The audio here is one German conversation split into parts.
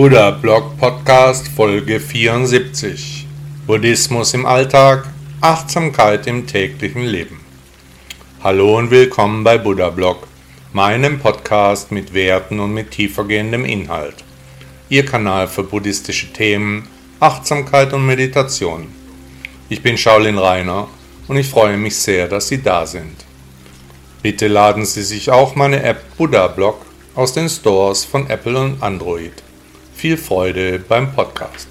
Buddha Blog Podcast Folge 74 Buddhismus im Alltag, Achtsamkeit im täglichen Leben. Hallo und willkommen bei Buddha Blog, meinem Podcast mit Werten und mit tiefergehendem Inhalt. Ihr Kanal für buddhistische Themen, Achtsamkeit und Meditation. Ich bin Shaolin Rainer und ich freue mich sehr, dass Sie da sind. Bitte laden Sie sich auch meine App Buddha Blog aus den Stores von Apple und Android. Viel Freude beim Podcast.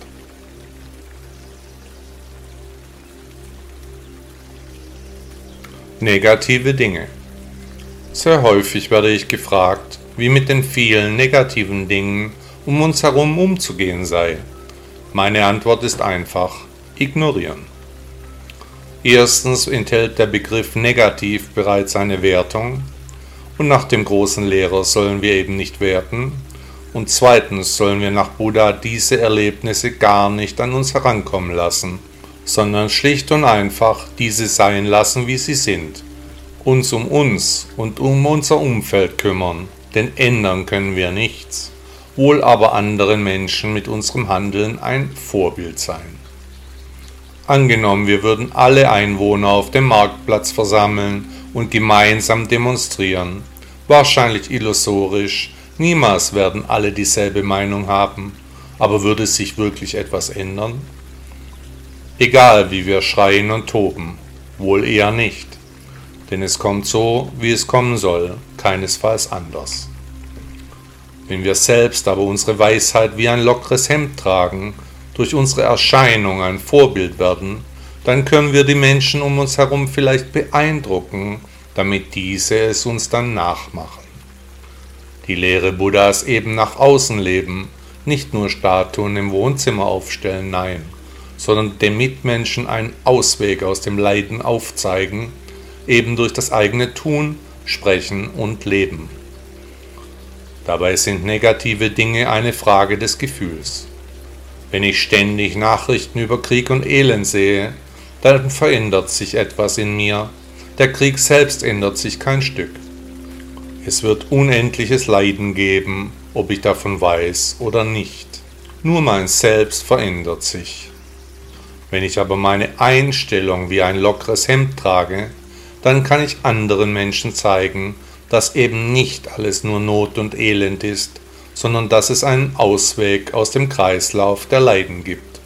Negative Dinge. Sehr häufig werde ich gefragt, wie mit den vielen negativen Dingen um uns herum umzugehen sei. Meine Antwort ist einfach, ignorieren. Erstens enthält der Begriff negativ bereits eine Wertung und nach dem großen Lehrer sollen wir eben nicht werten, und zweitens sollen wir nach Buddha diese Erlebnisse gar nicht an uns herankommen lassen, sondern schlicht und einfach diese sein lassen, wie sie sind. Uns um uns und um unser Umfeld kümmern, denn ändern können wir nichts, wohl aber anderen Menschen mit unserem Handeln ein Vorbild sein. Angenommen, wir würden alle Einwohner auf dem Marktplatz versammeln und gemeinsam demonstrieren, wahrscheinlich illusorisch, Niemals werden alle dieselbe Meinung haben, aber würde sich wirklich etwas ändern? Egal wie wir schreien und toben, wohl eher nicht, denn es kommt so, wie es kommen soll, keinesfalls anders. Wenn wir selbst aber unsere Weisheit wie ein lockeres Hemd tragen, durch unsere Erscheinung ein Vorbild werden, dann können wir die Menschen um uns herum vielleicht beeindrucken, damit diese es uns dann nachmachen die Lehre Buddhas eben nach außen leben, nicht nur Statuen im Wohnzimmer aufstellen, nein, sondern dem Mitmenschen einen Ausweg aus dem Leiden aufzeigen, eben durch das eigene Tun, Sprechen und Leben. Dabei sind negative Dinge eine Frage des Gefühls. Wenn ich ständig Nachrichten über Krieg und Elend sehe, dann verändert sich etwas in mir, der Krieg selbst ändert sich kein Stück. Es wird unendliches Leiden geben, ob ich davon weiß oder nicht. Nur mein Selbst verändert sich. Wenn ich aber meine Einstellung wie ein lockeres Hemd trage, dann kann ich anderen Menschen zeigen, dass eben nicht alles nur Not und Elend ist, sondern dass es einen Ausweg aus dem Kreislauf der Leiden gibt.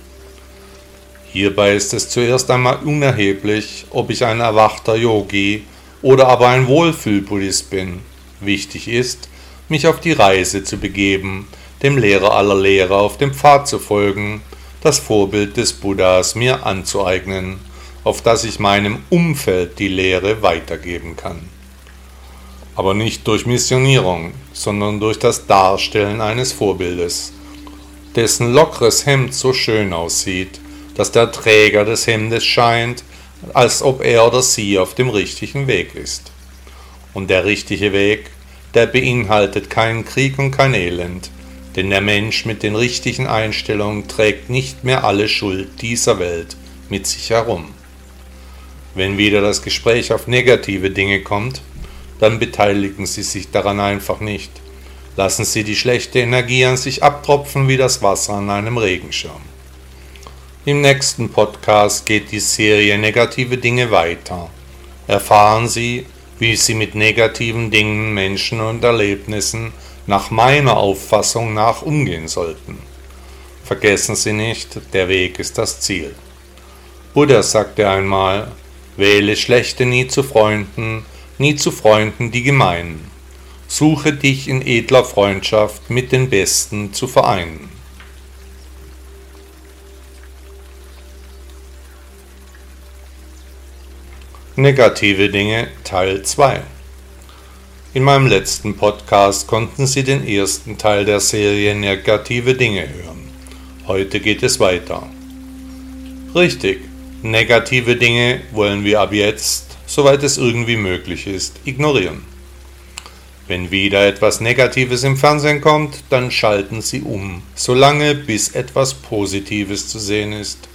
Hierbei ist es zuerst einmal unerheblich, ob ich ein erwachter Yogi oder aber ein Wohlfühlbuddhist bin wichtig ist, mich auf die Reise zu begeben, dem Lehrer aller Lehrer auf dem Pfad zu folgen, das Vorbild des Buddhas mir anzueignen, auf das ich meinem Umfeld die Lehre weitergeben kann. Aber nicht durch Missionierung, sondern durch das Darstellen eines Vorbildes, dessen lockeres Hemd so schön aussieht, dass der Träger des Hemdes scheint, als ob er oder sie auf dem richtigen Weg ist. Und der richtige Weg, der beinhaltet keinen Krieg und kein Elend, denn der Mensch mit den richtigen Einstellungen trägt nicht mehr alle Schuld dieser Welt mit sich herum. Wenn wieder das Gespräch auf negative Dinge kommt, dann beteiligen Sie sich daran einfach nicht. Lassen Sie die schlechte Energie an sich abtropfen wie das Wasser an einem Regenschirm. Im nächsten Podcast geht die Serie Negative Dinge weiter. Erfahren Sie, wie sie mit negativen Dingen, Menschen und Erlebnissen nach meiner Auffassung nach umgehen sollten. Vergessen Sie nicht, der Weg ist das Ziel. Buddha sagte einmal, wähle Schlechte nie zu Freunden, nie zu Freunden die Gemeinen. Suche dich in edler Freundschaft mit den Besten zu vereinen. Negative Dinge Teil 2 In meinem letzten Podcast konnten Sie den ersten Teil der Serie Negative Dinge hören. Heute geht es weiter. Richtig, negative Dinge wollen wir ab jetzt, soweit es irgendwie möglich ist, ignorieren. Wenn wieder etwas Negatives im Fernsehen kommt, dann schalten Sie um, solange bis etwas Positives zu sehen ist.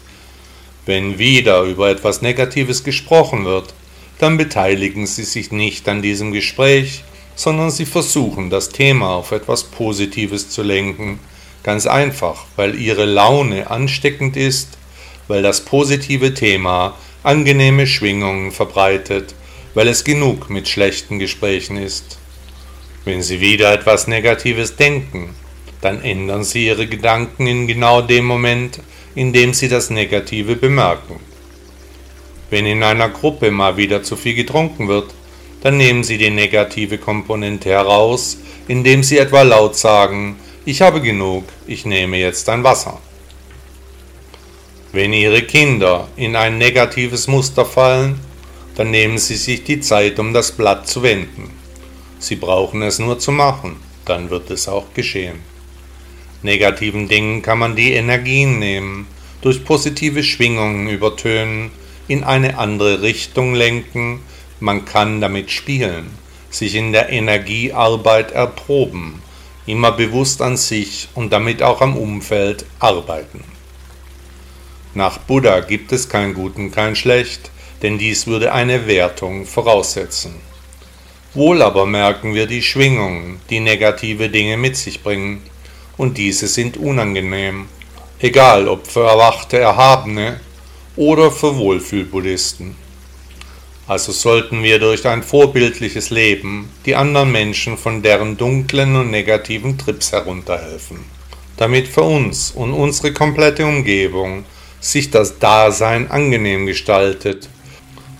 Wenn wieder über etwas Negatives gesprochen wird, dann beteiligen Sie sich nicht an diesem Gespräch, sondern Sie versuchen das Thema auf etwas Positives zu lenken, Ganz einfach, weil ihre Laune ansteckend ist, weil das positive Thema angenehme Schwingungen verbreitet, weil es genug mit schlechten Gesprächen ist. Wenn Sie wieder etwas Negatives denken, dann ändern Sie Ihre Gedanken in genau dem Moment, in dem Sie das Negative bemerken. Wenn in einer Gruppe mal wieder zu viel getrunken wird, dann nehmen Sie die negative Komponente heraus, indem Sie etwa laut sagen, ich habe genug, ich nehme jetzt ein Wasser. Wenn Ihre Kinder in ein negatives Muster fallen, dann nehmen Sie sich die Zeit, um das Blatt zu wenden. Sie brauchen es nur zu machen, dann wird es auch geschehen. Negativen Dingen kann man die Energien nehmen, durch positive Schwingungen übertönen, in eine andere Richtung lenken, man kann damit spielen, sich in der Energiearbeit erproben, immer bewusst an sich und damit auch am Umfeld arbeiten. Nach Buddha gibt es kein Gut und kein Schlecht, denn dies würde eine Wertung voraussetzen. Wohl aber merken wir die Schwingungen, die negative Dinge mit sich bringen, und diese sind unangenehm, egal ob für erwachte Erhabene oder für Wohlfühlbuddhisten. Also sollten wir durch ein vorbildliches Leben die anderen Menschen von deren dunklen und negativen Trips herunterhelfen, damit für uns und unsere komplette Umgebung sich das Dasein angenehm gestaltet,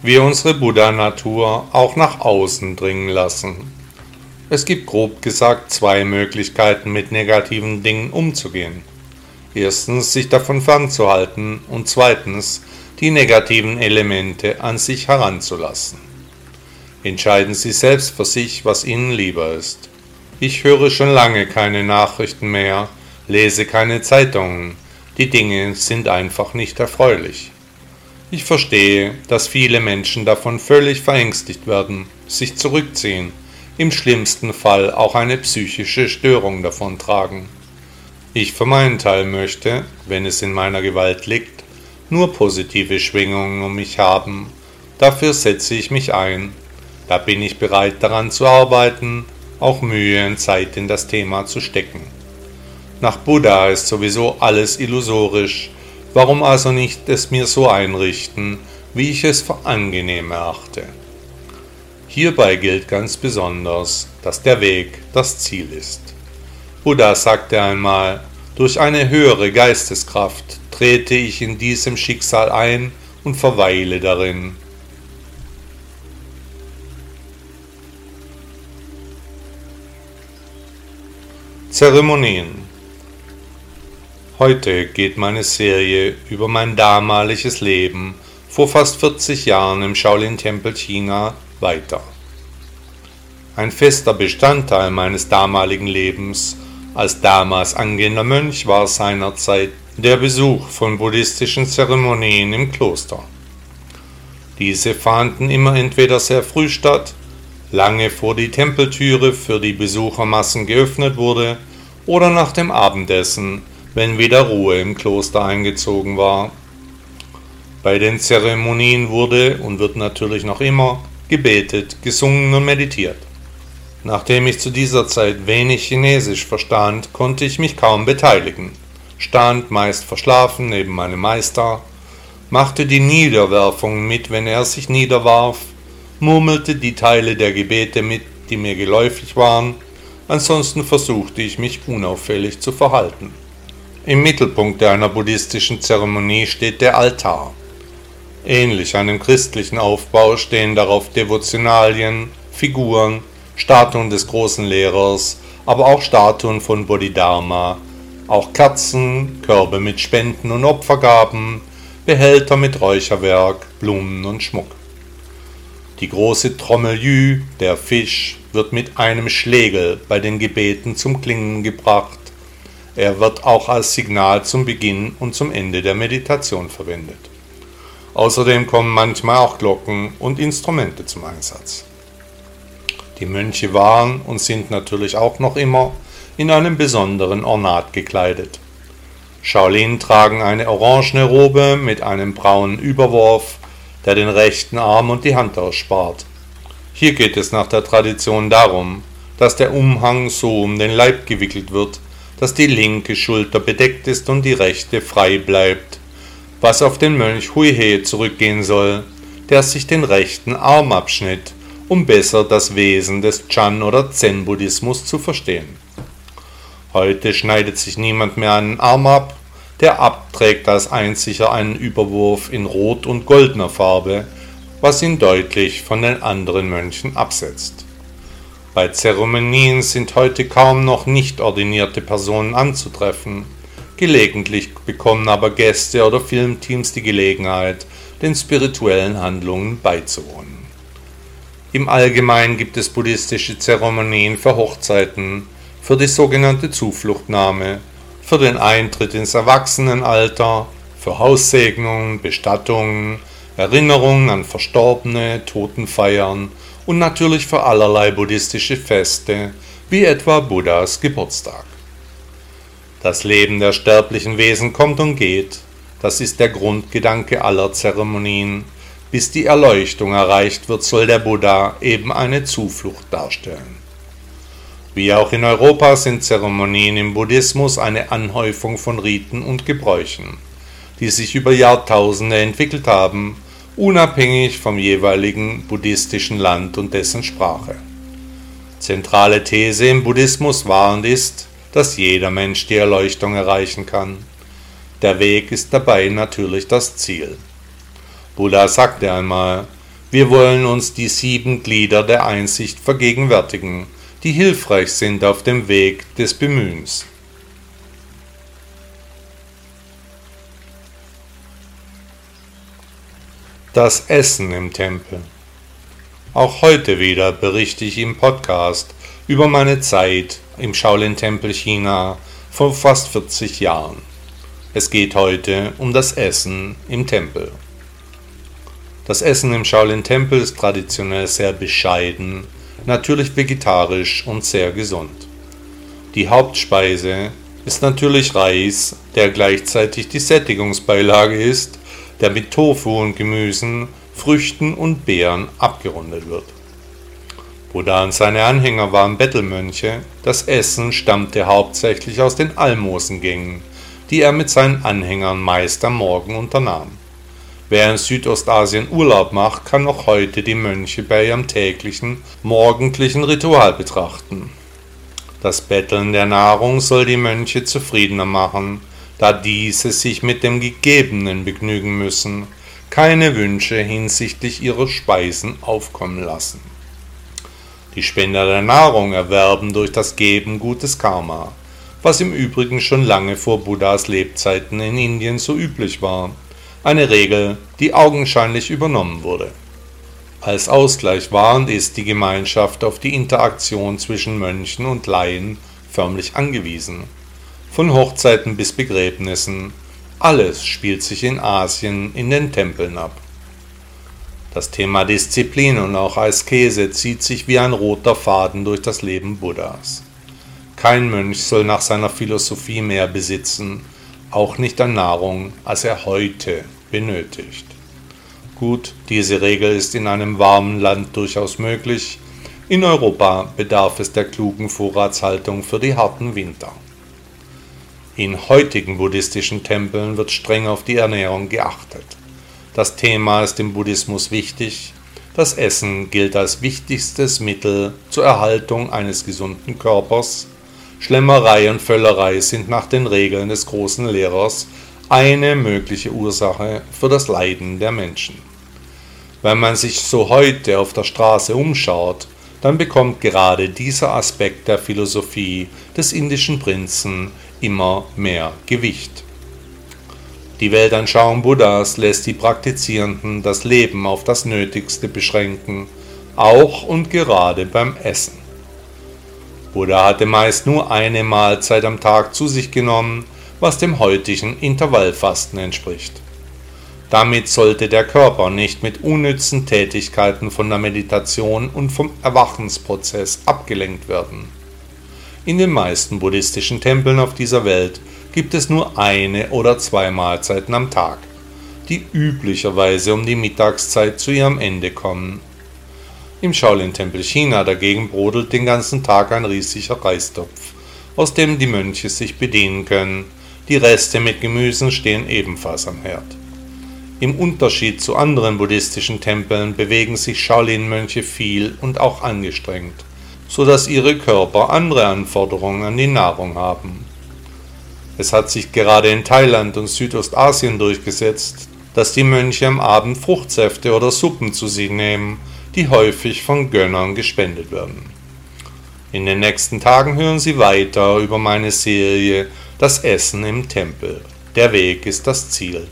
wir unsere Buddha-Natur auch nach außen dringen lassen. Es gibt grob gesagt zwei Möglichkeiten, mit negativen Dingen umzugehen. Erstens, sich davon fernzuhalten und zweitens, die negativen Elemente an sich heranzulassen. Entscheiden Sie selbst für sich, was Ihnen lieber ist. Ich höre schon lange keine Nachrichten mehr, lese keine Zeitungen, die Dinge sind einfach nicht erfreulich. Ich verstehe, dass viele Menschen davon völlig verängstigt werden, sich zurückziehen, im schlimmsten Fall auch eine psychische Störung davontragen. Ich für meinen Teil möchte, wenn es in meiner Gewalt liegt, nur positive Schwingungen um mich haben. Dafür setze ich mich ein. Da bin ich bereit daran zu arbeiten, auch Mühe und Zeit in das Thema zu stecken. Nach Buddha ist sowieso alles illusorisch, warum also nicht es mir so einrichten, wie ich es für angenehm erachte. Hierbei gilt ganz besonders, dass der Weg das Ziel ist. Buddha sagte einmal, durch eine höhere Geisteskraft trete ich in diesem Schicksal ein und verweile darin. Zeremonien Heute geht meine Serie über mein damaliges Leben vor fast 40 Jahren im Shaolin-Tempel China weiter. Ein fester Bestandteil meines damaligen Lebens als damals angehender Mönch war seinerzeit der Besuch von buddhistischen Zeremonien im Kloster. Diese fanden immer entweder sehr früh statt, lange vor die Tempeltüre für die Besuchermassen geöffnet wurde, oder nach dem Abendessen, wenn wieder Ruhe im Kloster eingezogen war. Bei den Zeremonien wurde und wird natürlich noch immer gebetet, gesungen und meditiert. Nachdem ich zu dieser Zeit wenig Chinesisch verstand, konnte ich mich kaum beteiligen stand meist verschlafen neben meinem Meister, machte die Niederwerfung mit, wenn er sich niederwarf, murmelte die Teile der Gebete mit, die mir geläufig waren, ansonsten versuchte ich mich unauffällig zu verhalten. Im Mittelpunkt einer buddhistischen Zeremonie steht der Altar. Ähnlich einem christlichen Aufbau stehen darauf Devotionalien, Figuren, Statuen des großen Lehrers, aber auch Statuen von Bodhidharma, auch Kerzen, Körbe mit Spenden und Opfergaben, Behälter mit Räucherwerk, Blumen und Schmuck. Die große Trommel der Fisch, wird mit einem Schlegel bei den Gebeten zum Klingen gebracht. Er wird auch als Signal zum Beginn und zum Ende der Meditation verwendet. Außerdem kommen manchmal auch Glocken und Instrumente zum Einsatz. Die Mönche waren und sind natürlich auch noch immer in einem besonderen Ornat gekleidet. Shaolin tragen eine orangene Robe mit einem braunen Überwurf, der den rechten Arm und die Hand ausspart. Hier geht es nach der Tradition darum, dass der Umhang so um den Leib gewickelt wird, dass die linke Schulter bedeckt ist und die rechte frei bleibt, was auf den Mönch Huihe zurückgehen soll, der sich den rechten Arm abschnitt, um besser das Wesen des Chan- oder Zen-Buddhismus zu verstehen. Heute schneidet sich niemand mehr einen Arm ab, der Abt trägt als einziger einen Überwurf in rot und goldener Farbe, was ihn deutlich von den anderen Mönchen absetzt. Bei Zeremonien sind heute kaum noch nicht ordinierte Personen anzutreffen. Gelegentlich bekommen aber Gäste oder Filmteams die Gelegenheit, den spirituellen Handlungen beizuwohnen. Im Allgemeinen gibt es buddhistische Zeremonien für Hochzeiten, für die sogenannte Zufluchtnahme, für den Eintritt ins Erwachsenenalter, für Haussegnungen, Bestattungen, Erinnerungen an Verstorbene, Totenfeiern und natürlich für allerlei buddhistische Feste, wie etwa Buddhas Geburtstag. Das Leben der sterblichen Wesen kommt und geht, das ist der Grundgedanke aller Zeremonien. Bis die Erleuchtung erreicht wird, soll der Buddha eben eine Zuflucht darstellen. Wie auch in Europa sind Zeremonien im Buddhismus eine Anhäufung von Riten und Gebräuchen, die sich über Jahrtausende entwickelt haben, unabhängig vom jeweiligen buddhistischen Land und dessen Sprache. Zentrale These im Buddhismus war und ist, dass jeder Mensch die Erleuchtung erreichen kann. Der Weg ist dabei natürlich das Ziel. Buddha sagte einmal, wir wollen uns die sieben Glieder der Einsicht vergegenwärtigen, die hilfreich sind auf dem Weg des Bemühens. Das Essen im Tempel. Auch heute wieder berichte ich im Podcast über meine Zeit im Shaolin-Tempel China vor fast 40 Jahren. Es geht heute um das Essen im Tempel. Das Essen im Shaolin-Tempel ist traditionell sehr bescheiden, natürlich vegetarisch und sehr gesund. Die Hauptspeise ist natürlich Reis, der gleichzeitig die Sättigungsbeilage ist, der mit Tofu und Gemüsen, Früchten und Beeren abgerundet wird. Buddha und seine Anhänger waren Bettelmönche, das Essen stammte hauptsächlich aus den Almosengängen, die er mit seinen Anhängern meist am Morgen unternahm. Wer in Südostasien Urlaub macht, kann noch heute die Mönche bei ihrem täglichen, morgendlichen Ritual betrachten. Das Betteln der Nahrung soll die Mönche zufriedener machen, da diese sich mit dem Gegebenen begnügen müssen, keine Wünsche hinsichtlich ihrer Speisen aufkommen lassen. Die Spender der Nahrung erwerben durch das Geben gutes Karma was im Übrigen schon lange vor Buddhas Lebzeiten in Indien so üblich war, eine Regel, die augenscheinlich übernommen wurde. Als Ausgleich war und ist die Gemeinschaft auf die Interaktion zwischen Mönchen und Laien förmlich angewiesen. Von Hochzeiten bis Begräbnissen, alles spielt sich in Asien in den Tempeln ab. Das Thema Disziplin und auch Askese zieht sich wie ein roter Faden durch das Leben Buddhas. Kein Mönch soll nach seiner Philosophie mehr besitzen, auch nicht an Nahrung, als er heute benötigt. Gut, diese Regel ist in einem warmen Land durchaus möglich, in Europa bedarf es der klugen Vorratshaltung für die harten Winter. In heutigen buddhistischen Tempeln wird streng auf die Ernährung geachtet. Das Thema ist im Buddhismus wichtig. Das Essen gilt als wichtigstes Mittel zur Erhaltung eines gesunden Körpers Schlemmerei und Völlerei sind nach den Regeln des großen Lehrers eine mögliche Ursache für das Leiden der Menschen. Wenn man sich so heute auf der Straße umschaut, dann bekommt gerade dieser Aspekt der Philosophie des indischen Prinzen immer mehr Gewicht. Die Weltanschauung Buddhas lässt die Praktizierenden das Leben auf das Nötigste beschränken, auch und gerade beim Essen. Buddha hatte meist nur eine Mahlzeit am Tag zu sich genommen, was dem heutigen Intervallfasten entspricht. Damit sollte der Körper nicht mit unnützen Tätigkeiten von der Meditation und vom Erwachensprozess abgelenkt werden. In den meisten buddhistischen Tempeln auf dieser Welt gibt es nur eine oder zwei Mahlzeiten am Tag, die üblicherweise um die Mittagszeit zu ihrem Ende kommen im Shaolin-Tempel China dagegen brodelt den ganzen Tag ein riesiger Reistopf, aus dem die Mönche sich bedienen können. Die Reste mit Gemüsen stehen ebenfalls am Herd. Im Unterschied zu anderen buddhistischen Tempeln bewegen sich Shaolin-Mönche viel und auch angestrengt, so dass ihre Körper andere Anforderungen an die Nahrung haben. Es hat sich gerade in Thailand und Südostasien durchgesetzt, dass die Mönche am Abend Fruchtsäfte oder Suppen zu sich nehmen, die häufig von Gönnern gespendet werden. In den nächsten Tagen hören Sie weiter über meine Serie Das Essen im Tempel. Der Weg ist das Ziel.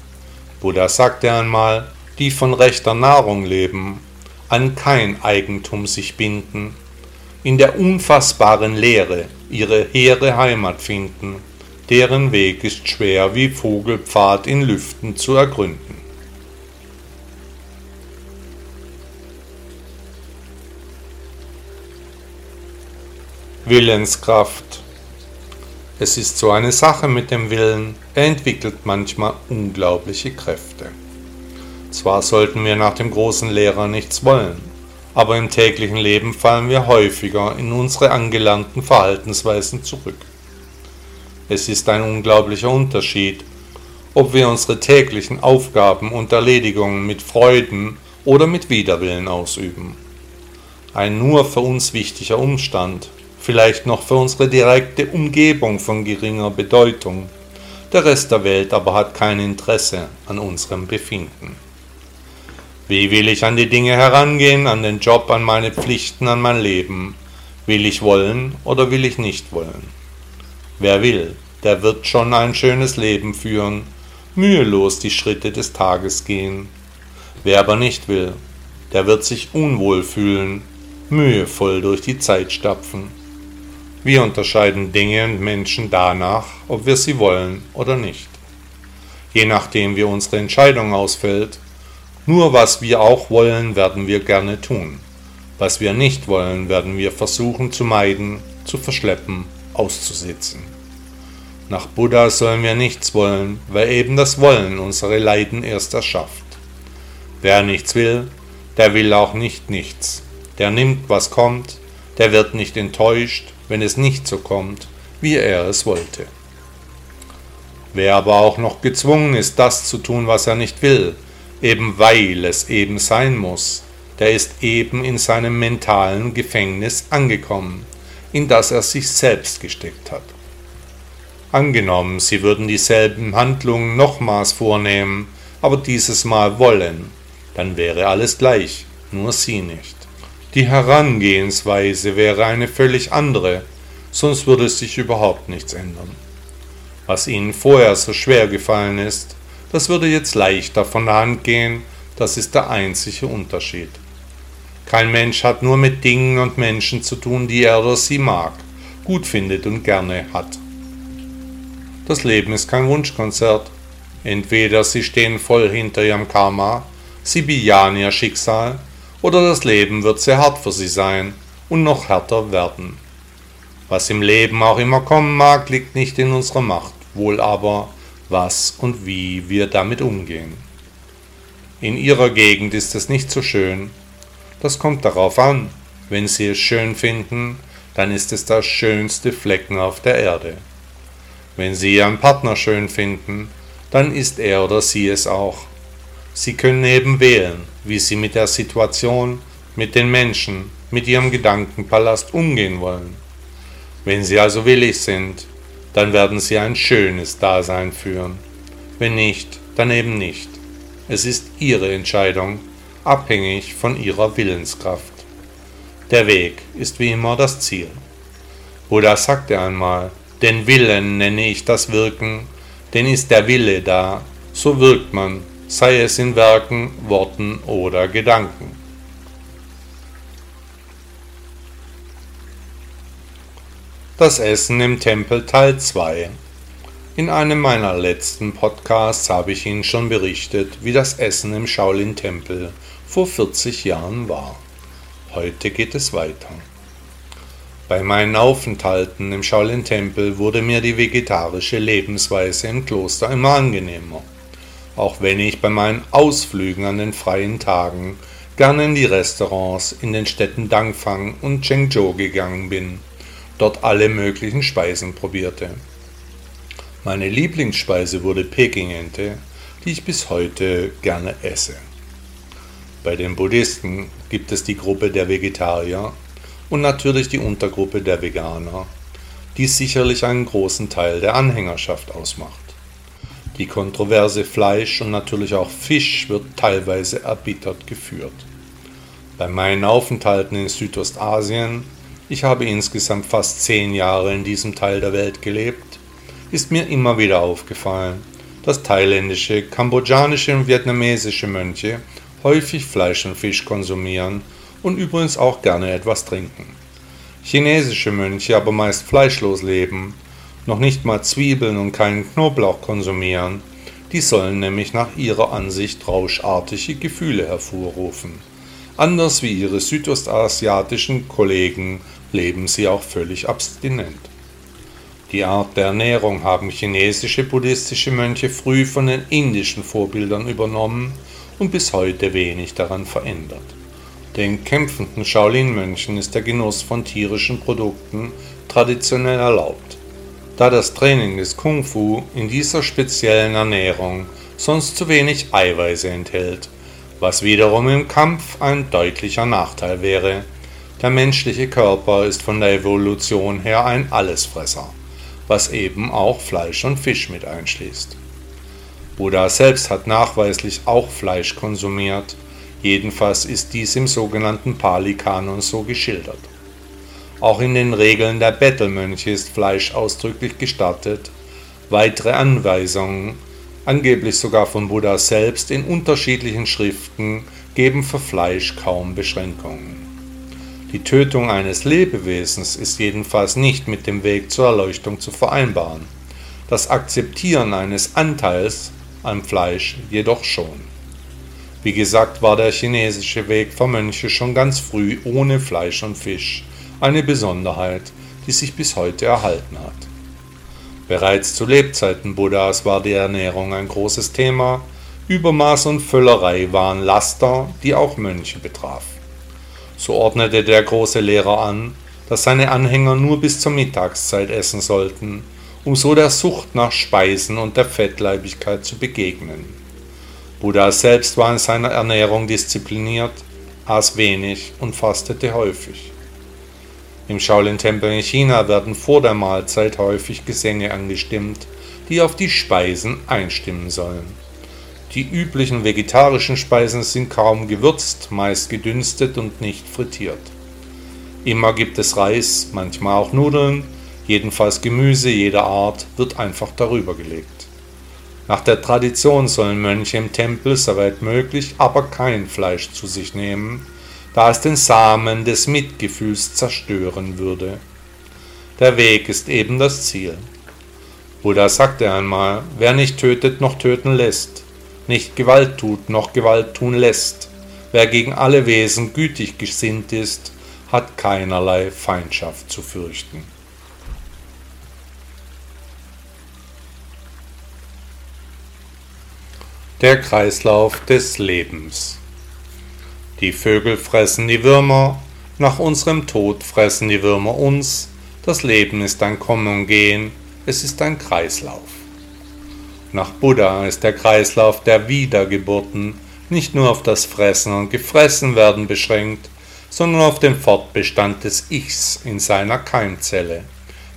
Buddha sagte einmal, die von rechter Nahrung leben, an kein Eigentum sich binden, in der unfassbaren Leere ihre hehre Heimat finden, deren Weg ist schwer wie Vogelpfad in Lüften zu ergründen. Willenskraft es ist so eine Sache mit dem Willen, er entwickelt manchmal unglaubliche Kräfte. Zwar sollten wir nach dem großen Lehrer nichts wollen, aber im täglichen Leben fallen wir häufiger in unsere angelernten Verhaltensweisen zurück. Es ist ein unglaublicher Unterschied, ob wir unsere täglichen Aufgaben und Erledigungen mit Freuden oder mit Widerwillen ausüben. Ein nur für uns wichtiger Umstand vielleicht noch für unsere direkte Umgebung von geringer Bedeutung. Der Rest der Welt aber hat kein Interesse an unserem Befinden. Wie will ich an die Dinge herangehen, an den Job, an meine Pflichten, an mein Leben? Will ich wollen oder will ich nicht wollen? Wer will, der wird schon ein schönes Leben führen, mühelos die Schritte des Tages gehen. Wer aber nicht will, der wird sich unwohl fühlen, mühevoll durch die Zeit stapfen. Wir unterscheiden Dinge und Menschen danach, ob wir sie wollen oder nicht. Je nachdem wie unsere Entscheidung ausfällt, nur was wir auch wollen, werden wir gerne tun. Was wir nicht wollen, werden wir versuchen zu meiden, zu verschleppen, auszusitzen. Nach Buddha sollen wir nichts wollen, weil eben das Wollen unsere Leiden erst erschafft. Wer nichts will, der will auch nicht nichts. Der nimmt, was kommt, der wird nicht enttäuscht, wenn es nicht so kommt, wie er es wollte. Wer aber auch noch gezwungen ist, das zu tun, was er nicht will, eben weil es eben sein muss, der ist eben in seinem mentalen Gefängnis angekommen, in das er sich selbst gesteckt hat. Angenommen, sie würden dieselben Handlungen nochmals vornehmen, aber dieses Mal wollen, dann wäre alles gleich, nur sie nicht. Die Herangehensweise wäre eine völlig andere, sonst würde sich überhaupt nichts ändern. Was ihnen vorher so schwer gefallen ist, das würde jetzt leichter von der Hand gehen, das ist der einzige Unterschied. Kein Mensch hat nur mit Dingen und Menschen zu tun, die er oder sie mag, gut findet und gerne hat. Das Leben ist kein Wunschkonzert. Entweder sie stehen voll hinter ihrem Karma, sie bejahen ihr Schicksal, oder das Leben wird sehr hart für sie sein und noch härter werden. Was im Leben auch immer kommen mag, liegt nicht in unserer Macht, wohl aber, was und wie wir damit umgehen. In ihrer Gegend ist es nicht so schön. Das kommt darauf an. Wenn sie es schön finden, dann ist es das schönste Flecken auf der Erde. Wenn sie ihren Partner schön finden, dann ist er oder sie es auch. Sie können eben wählen, wie Sie mit der Situation, mit den Menschen, mit Ihrem Gedankenpalast umgehen wollen. Wenn Sie also willig sind, dann werden Sie ein schönes Dasein führen. Wenn nicht, dann eben nicht. Es ist Ihre Entscheidung, abhängig von Ihrer Willenskraft. Der Weg ist wie immer das Ziel. Buddha sagte einmal, den Willen nenne ich das Wirken, denn ist der Wille da, so wirkt man sei es in Werken, Worten oder Gedanken. Das Essen im Tempel Teil 2 In einem meiner letzten Podcasts habe ich Ihnen schon berichtet, wie das Essen im Shaolin-Tempel vor 40 Jahren war. Heute geht es weiter. Bei meinen Aufenthalten im Shaolin-Tempel wurde mir die vegetarische Lebensweise im Kloster immer angenehmer auch wenn ich bei meinen Ausflügen an den freien Tagen gerne in die Restaurants in den Städten Dangfang und Chengzhou gegangen bin, dort alle möglichen Speisen probierte. Meine Lieblingsspeise wurde Pekingente, die ich bis heute gerne esse. Bei den Buddhisten gibt es die Gruppe der Vegetarier und natürlich die Untergruppe der Veganer, die sicherlich einen großen Teil der Anhängerschaft ausmacht. Die Kontroverse Fleisch und natürlich auch Fisch wird teilweise erbittert geführt. Bei meinen Aufenthalten in Südostasien, ich habe insgesamt fast zehn Jahre in diesem Teil der Welt gelebt, ist mir immer wieder aufgefallen, dass thailändische, kambodschanische und vietnamesische Mönche häufig Fleisch und Fisch konsumieren und übrigens auch gerne etwas trinken. Chinesische Mönche aber meist fleischlos leben noch nicht mal Zwiebeln und keinen Knoblauch konsumieren, die sollen nämlich nach ihrer Ansicht rauschartige Gefühle hervorrufen. Anders wie ihre südostasiatischen Kollegen leben sie auch völlig abstinent. Die Art der Ernährung haben chinesische buddhistische Mönche früh von den indischen Vorbildern übernommen und bis heute wenig daran verändert. Den kämpfenden Shaolin-Mönchen ist der Genuss von tierischen Produkten traditionell erlaubt da das Training des Kung Fu in dieser speziellen Ernährung sonst zu wenig Eiweiße enthält, was wiederum im Kampf ein deutlicher Nachteil wäre. Der menschliche Körper ist von der Evolution her ein Allesfresser, was eben auch Fleisch und Fisch mit einschließt. Buddha selbst hat nachweislich auch Fleisch konsumiert, jedenfalls ist dies im sogenannten Pali-Kanon so geschildert. Auch in den Regeln der Bettelmönche ist Fleisch ausdrücklich gestattet. Weitere Anweisungen, angeblich sogar von Buddha selbst in unterschiedlichen Schriften, geben für Fleisch kaum Beschränkungen. Die Tötung eines Lebewesens ist jedenfalls nicht mit dem Weg zur Erleuchtung zu vereinbaren. Das Akzeptieren eines Anteils am Fleisch jedoch schon. Wie gesagt war der chinesische Weg für Mönche schon ganz früh ohne Fleisch und Fisch eine Besonderheit, die sich bis heute erhalten hat. Bereits zu Lebzeiten Buddhas war die Ernährung ein großes Thema, Übermaß und Völlerei waren Laster, die auch Mönche betraf. So ordnete der große Lehrer an, dass seine Anhänger nur bis zur Mittagszeit essen sollten, um so der Sucht nach Speisen und der Fettleibigkeit zu begegnen. Buddha selbst war in seiner Ernährung diszipliniert, aß wenig und fastete häufig. Im Shaolin-Tempel in China werden vor der Mahlzeit häufig Gesänge angestimmt, die auf die Speisen einstimmen sollen. Die üblichen vegetarischen Speisen sind kaum gewürzt, meist gedünstet und nicht frittiert. Immer gibt es Reis, manchmal auch Nudeln, jedenfalls Gemüse jeder Art wird einfach darüber gelegt. Nach der Tradition sollen Mönche im Tempel soweit möglich aber kein Fleisch zu sich nehmen, da es den Samen des Mitgefühls zerstören würde. Der Weg ist eben das Ziel. Buddha sagte einmal, wer nicht tötet noch töten lässt, nicht Gewalt tut noch Gewalt tun lässt, wer gegen alle Wesen gütig gesinnt ist, hat keinerlei Feindschaft zu fürchten. Der Kreislauf des Lebens die Vögel fressen die Würmer, nach unserem Tod fressen die Würmer uns, das Leben ist ein Kommen und Gehen, es ist ein Kreislauf. Nach Buddha ist der Kreislauf der Wiedergeburten nicht nur auf das Fressen und Gefressenwerden beschränkt, sondern auf den Fortbestand des Ichs in seiner Keimzelle,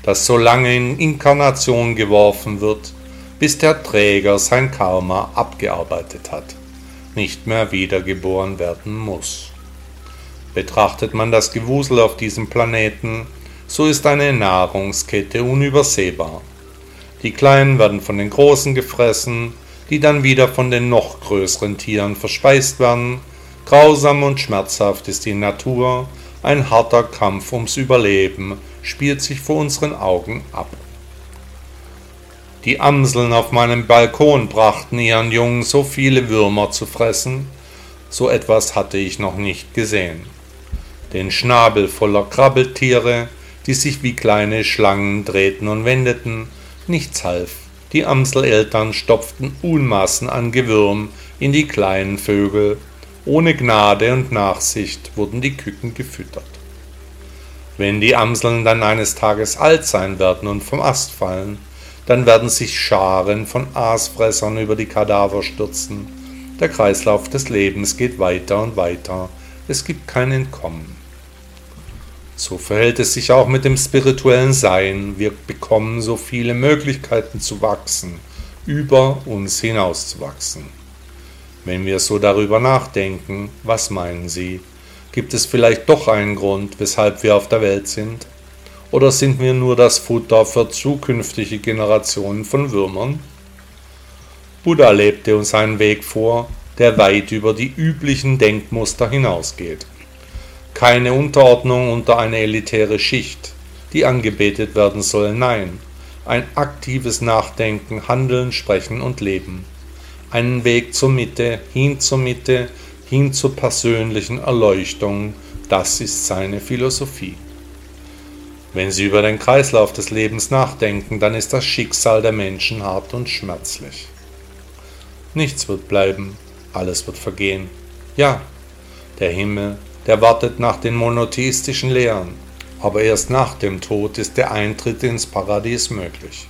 das so lange in Inkarnation geworfen wird, bis der Träger sein Karma abgearbeitet hat nicht mehr wiedergeboren werden muss. Betrachtet man das Gewusel auf diesem Planeten, so ist eine Nahrungskette unübersehbar. Die Kleinen werden von den Großen gefressen, die dann wieder von den noch größeren Tieren verspeist werden. Grausam und schmerzhaft ist die Natur, ein harter Kampf ums Überleben spielt sich vor unseren Augen ab. Die Amseln auf meinem Balkon brachten ihren Jungen so viele Würmer zu fressen, so etwas hatte ich noch nicht gesehen. Den Schnabel voller Krabbeltiere, die sich wie kleine Schlangen drehten und wendeten, nichts half. Die Amseleltern stopften Unmassen an Gewürm in die kleinen Vögel. Ohne Gnade und Nachsicht wurden die Küken gefüttert. Wenn die Amseln dann eines Tages alt sein werden und vom Ast fallen, dann werden sich Scharen von Aasfressern über die Kadaver stürzen. Der Kreislauf des Lebens geht weiter und weiter. Es gibt kein Entkommen. So verhält es sich auch mit dem spirituellen Sein. Wir bekommen so viele Möglichkeiten zu wachsen, über uns hinauszuwachsen. Wenn wir so darüber nachdenken, was meinen Sie? Gibt es vielleicht doch einen Grund, weshalb wir auf der Welt sind? Oder sind wir nur das Futter für zukünftige Generationen von Würmern? Buddha lebte uns einen Weg vor, der weit über die üblichen Denkmuster hinausgeht. Keine Unterordnung unter eine elitäre Schicht, die angebetet werden soll, nein, ein aktives Nachdenken, Handeln, Sprechen und Leben einen Weg zur Mitte, hin zur Mitte, hin zur persönlichen Erleuchtung, das ist seine Philosophie. Wenn Sie über den Kreislauf des Lebens nachdenken, dann ist das Schicksal der Menschen hart und schmerzlich. Nichts wird bleiben, alles wird vergehen. Ja, der Himmel, der wartet nach den monotheistischen Lehren, aber erst nach dem Tod ist der Eintritt ins Paradies möglich.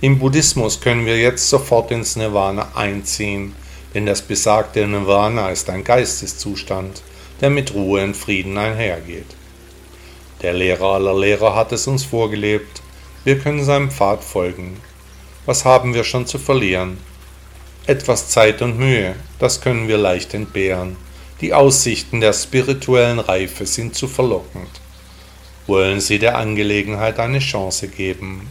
Im Buddhismus können wir jetzt sofort ins Nirvana einziehen, denn das besagte Nirvana ist ein Geisteszustand, der mit Ruhe und Frieden einhergeht. Der Lehrer aller Lehrer hat es uns vorgelebt, wir können seinem Pfad folgen. Was haben wir schon zu verlieren? Etwas Zeit und Mühe, das können wir leicht entbehren. Die Aussichten der spirituellen Reife sind zu verlockend. Wollen Sie der Angelegenheit eine Chance geben,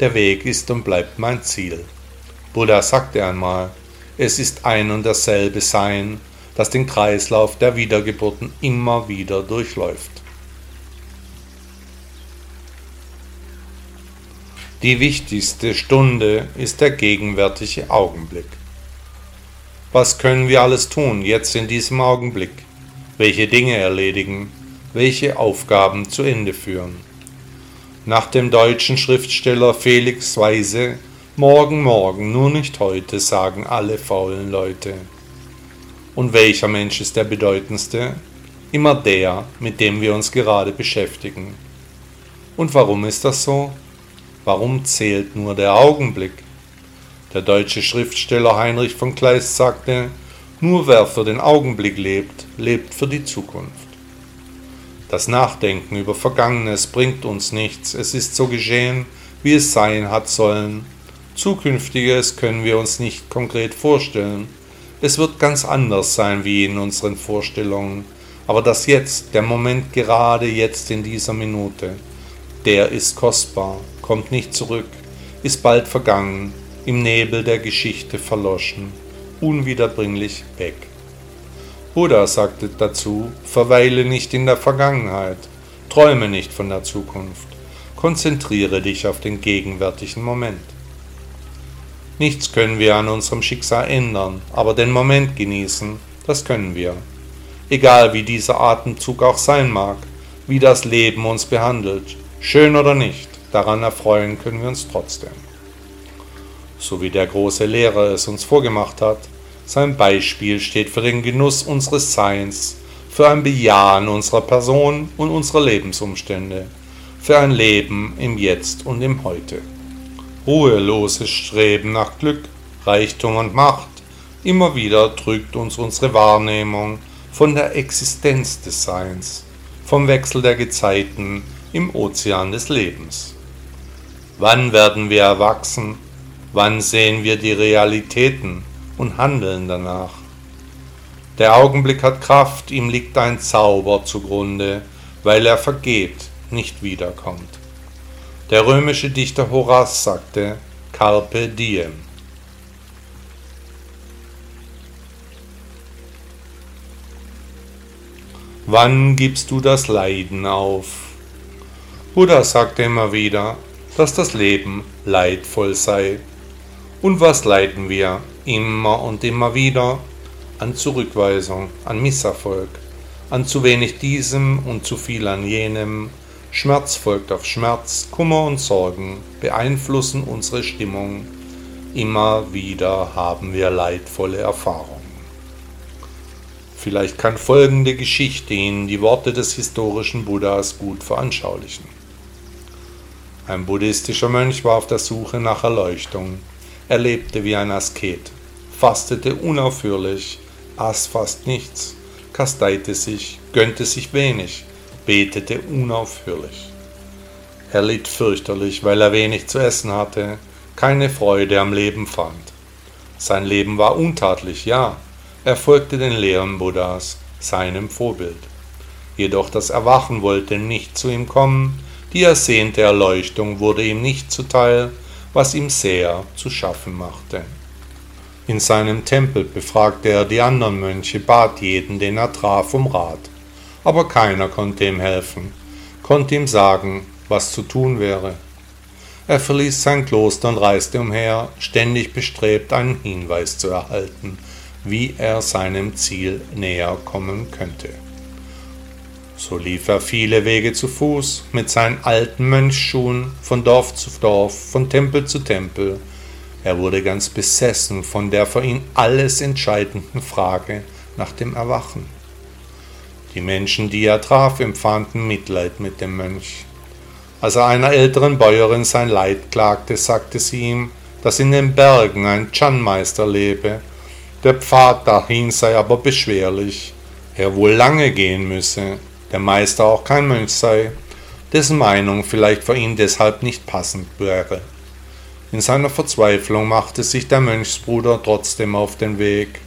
der Weg ist und bleibt mein Ziel. Buddha sagte einmal, es ist ein und dasselbe Sein, das den Kreislauf der Wiedergeburten immer wieder durchläuft. Die wichtigste Stunde ist der gegenwärtige Augenblick. Was können wir alles tun jetzt in diesem Augenblick? Welche Dinge erledigen? Welche Aufgaben zu Ende führen? nach dem deutschen Schriftsteller Felix Weise Morgen, morgen, nur nicht heute, sagen alle faulen Leute. Und welcher Mensch ist der bedeutendste? Immer der, mit dem wir uns gerade beschäftigen. Und warum ist das so? Warum zählt nur der Augenblick? Der deutsche Schriftsteller Heinrich von Kleist sagte, nur wer für den Augenblick lebt, lebt für die Zukunft. Das Nachdenken über Vergangenes bringt uns nichts, es ist so geschehen, wie es sein hat sollen. Zukünftiges können wir uns nicht konkret vorstellen. Es wird ganz anders sein wie in unseren Vorstellungen. Aber das Jetzt, der Moment gerade jetzt in dieser Minute, der ist kostbar, kommt nicht zurück, ist bald vergangen, im Nebel der Geschichte verloschen, unwiederbringlich weg. Buddha sagte dazu, verweile nicht in der Vergangenheit, träume nicht von der Zukunft, konzentriere dich auf den gegenwärtigen Moment. Nichts können wir an unserem Schicksal ändern, aber den Moment genießen, das können wir. Egal wie dieser Atemzug auch sein mag, wie das Leben uns behandelt, schön oder nicht, daran erfreuen können wir uns trotzdem. So wie der große Lehrer es uns vorgemacht hat, sein Beispiel steht für den Genuss unseres Seins, für ein Bejahen unserer Person und unserer Lebensumstände, für ein Leben im Jetzt und im Heute. Ruheloses Streben nach Glück, Reichtum und Macht, immer wieder drückt uns unsere Wahrnehmung von der Existenz des Seins, vom Wechsel der Gezeiten im Ozean des Lebens. Wann werden wir erwachsen? Wann sehen wir die Realitäten? und handeln danach. Der Augenblick hat Kraft, ihm liegt ein Zauber zugrunde, weil er vergeht, nicht wiederkommt. Der römische Dichter Horaz sagte Carpe diem. Wann gibst du das Leiden auf? Buddha sagte immer wieder, dass das Leben leidvoll sei. Und was leiden wir? immer und immer wieder an Zurückweisung, an Misserfolg, an zu wenig diesem und zu viel an jenem, Schmerz folgt auf Schmerz, Kummer und Sorgen beeinflussen unsere Stimmung, immer wieder haben wir leidvolle Erfahrungen. Vielleicht kann folgende Geschichte Ihnen die Worte des historischen Buddhas gut veranschaulichen. Ein buddhistischer Mönch war auf der Suche nach Erleuchtung. Er lebte wie ein Asket, fastete unaufhörlich, aß fast nichts, kasteite sich, gönnte sich wenig, betete unaufhörlich. Er litt fürchterlich, weil er wenig zu essen hatte, keine Freude am Leben fand. Sein Leben war untatlich, ja, er folgte den Lehren Buddhas, seinem Vorbild. Jedoch das Erwachen wollte nicht zu ihm kommen, die ersehnte Erleuchtung wurde ihm nicht zuteil, was ihm sehr zu schaffen machte. In seinem Tempel befragte er die anderen Mönche, bat jeden, den er traf, um Rat. Aber keiner konnte ihm helfen, konnte ihm sagen, was zu tun wäre. Er verließ sein Kloster und reiste umher, ständig bestrebt, einen Hinweis zu erhalten, wie er seinem Ziel näher kommen könnte. So lief er viele Wege zu Fuß, mit seinen alten Mönchsschuhen, von Dorf zu Dorf, von Tempel zu Tempel. Er wurde ganz besessen von der für ihn alles entscheidenden Frage nach dem Erwachen. Die Menschen, die er traf, empfanden Mitleid mit dem Mönch. Als er einer älteren Bäuerin sein Leid klagte, sagte sie ihm, dass in den Bergen ein Chan-Meister lebe. Der Pfad dahin sei aber beschwerlich, er wohl lange gehen müsse, der Meister auch kein Mönch sei, dessen Meinung vielleicht für ihn deshalb nicht passend wäre. In seiner Verzweiflung machte sich der Mönchsbruder trotzdem auf den Weg.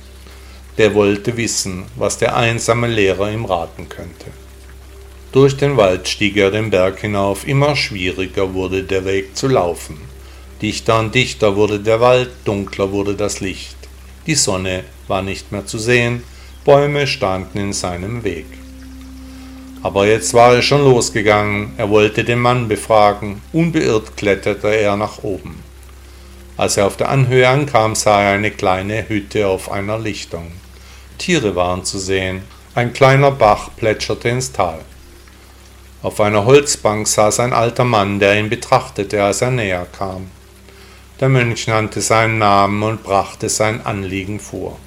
Der wollte wissen, was der einsame Lehrer ihm raten könnte. Durch den Wald stieg er den Berg hinauf, immer schwieriger wurde der Weg zu laufen. Dichter und dichter wurde der Wald, dunkler wurde das Licht. Die Sonne war nicht mehr zu sehen, Bäume standen in seinem Weg. Aber jetzt war er schon losgegangen, er wollte den Mann befragen, unbeirrt kletterte er nach oben. Als er auf der Anhöhe ankam, sah er eine kleine Hütte auf einer Lichtung. Tiere waren zu sehen, ein kleiner Bach plätscherte ins Tal. Auf einer Holzbank saß ein alter Mann, der ihn betrachtete, als er näher kam. Der Mönch nannte seinen Namen und brachte sein Anliegen vor.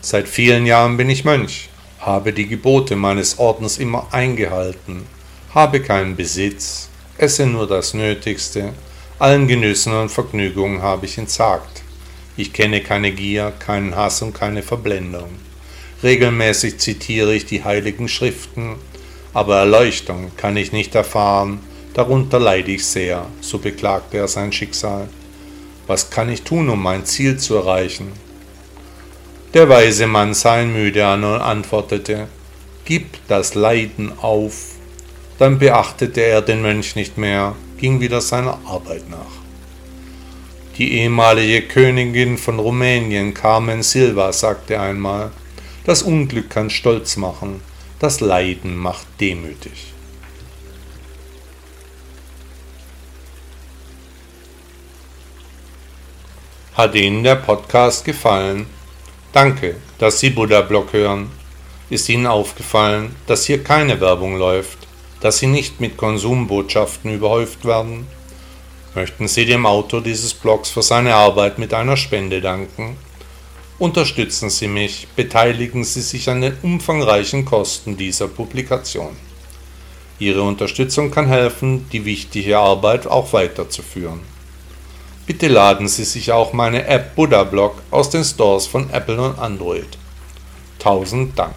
Seit vielen Jahren bin ich Mönch, habe die Gebote meines Ordens immer eingehalten, habe keinen Besitz, esse nur das Nötigste, allen Genüssen und Vergnügungen habe ich entsagt. Ich kenne keine Gier, keinen Hass und keine Verblendung. Regelmäßig zitiere ich die heiligen Schriften, aber Erleuchtung kann ich nicht erfahren, darunter leide ich sehr, so beklagte er sein Schicksal. Was kann ich tun, um mein Ziel zu erreichen? Der weise Mann sah ihn müde an und antwortete, Gib das Leiden auf. Dann beachtete er den Mönch nicht mehr, ging wieder seiner Arbeit nach. Die ehemalige Königin von Rumänien, Carmen Silva, sagte einmal, das Unglück kann stolz machen, das Leiden macht demütig. Hat Ihnen der Podcast gefallen? Danke, dass Sie Buddha Blog hören. Ist Ihnen aufgefallen, dass hier keine Werbung läuft, dass Sie nicht mit Konsumbotschaften überhäuft werden? Möchten Sie dem Autor dieses Blogs für seine Arbeit mit einer Spende danken? Unterstützen Sie mich, beteiligen Sie sich an den umfangreichen Kosten dieser Publikation. Ihre Unterstützung kann helfen, die wichtige Arbeit auch weiterzuführen. Bitte laden Sie sich auch meine App Buddha Blog aus den Stores von Apple und Android. Tausend Dank.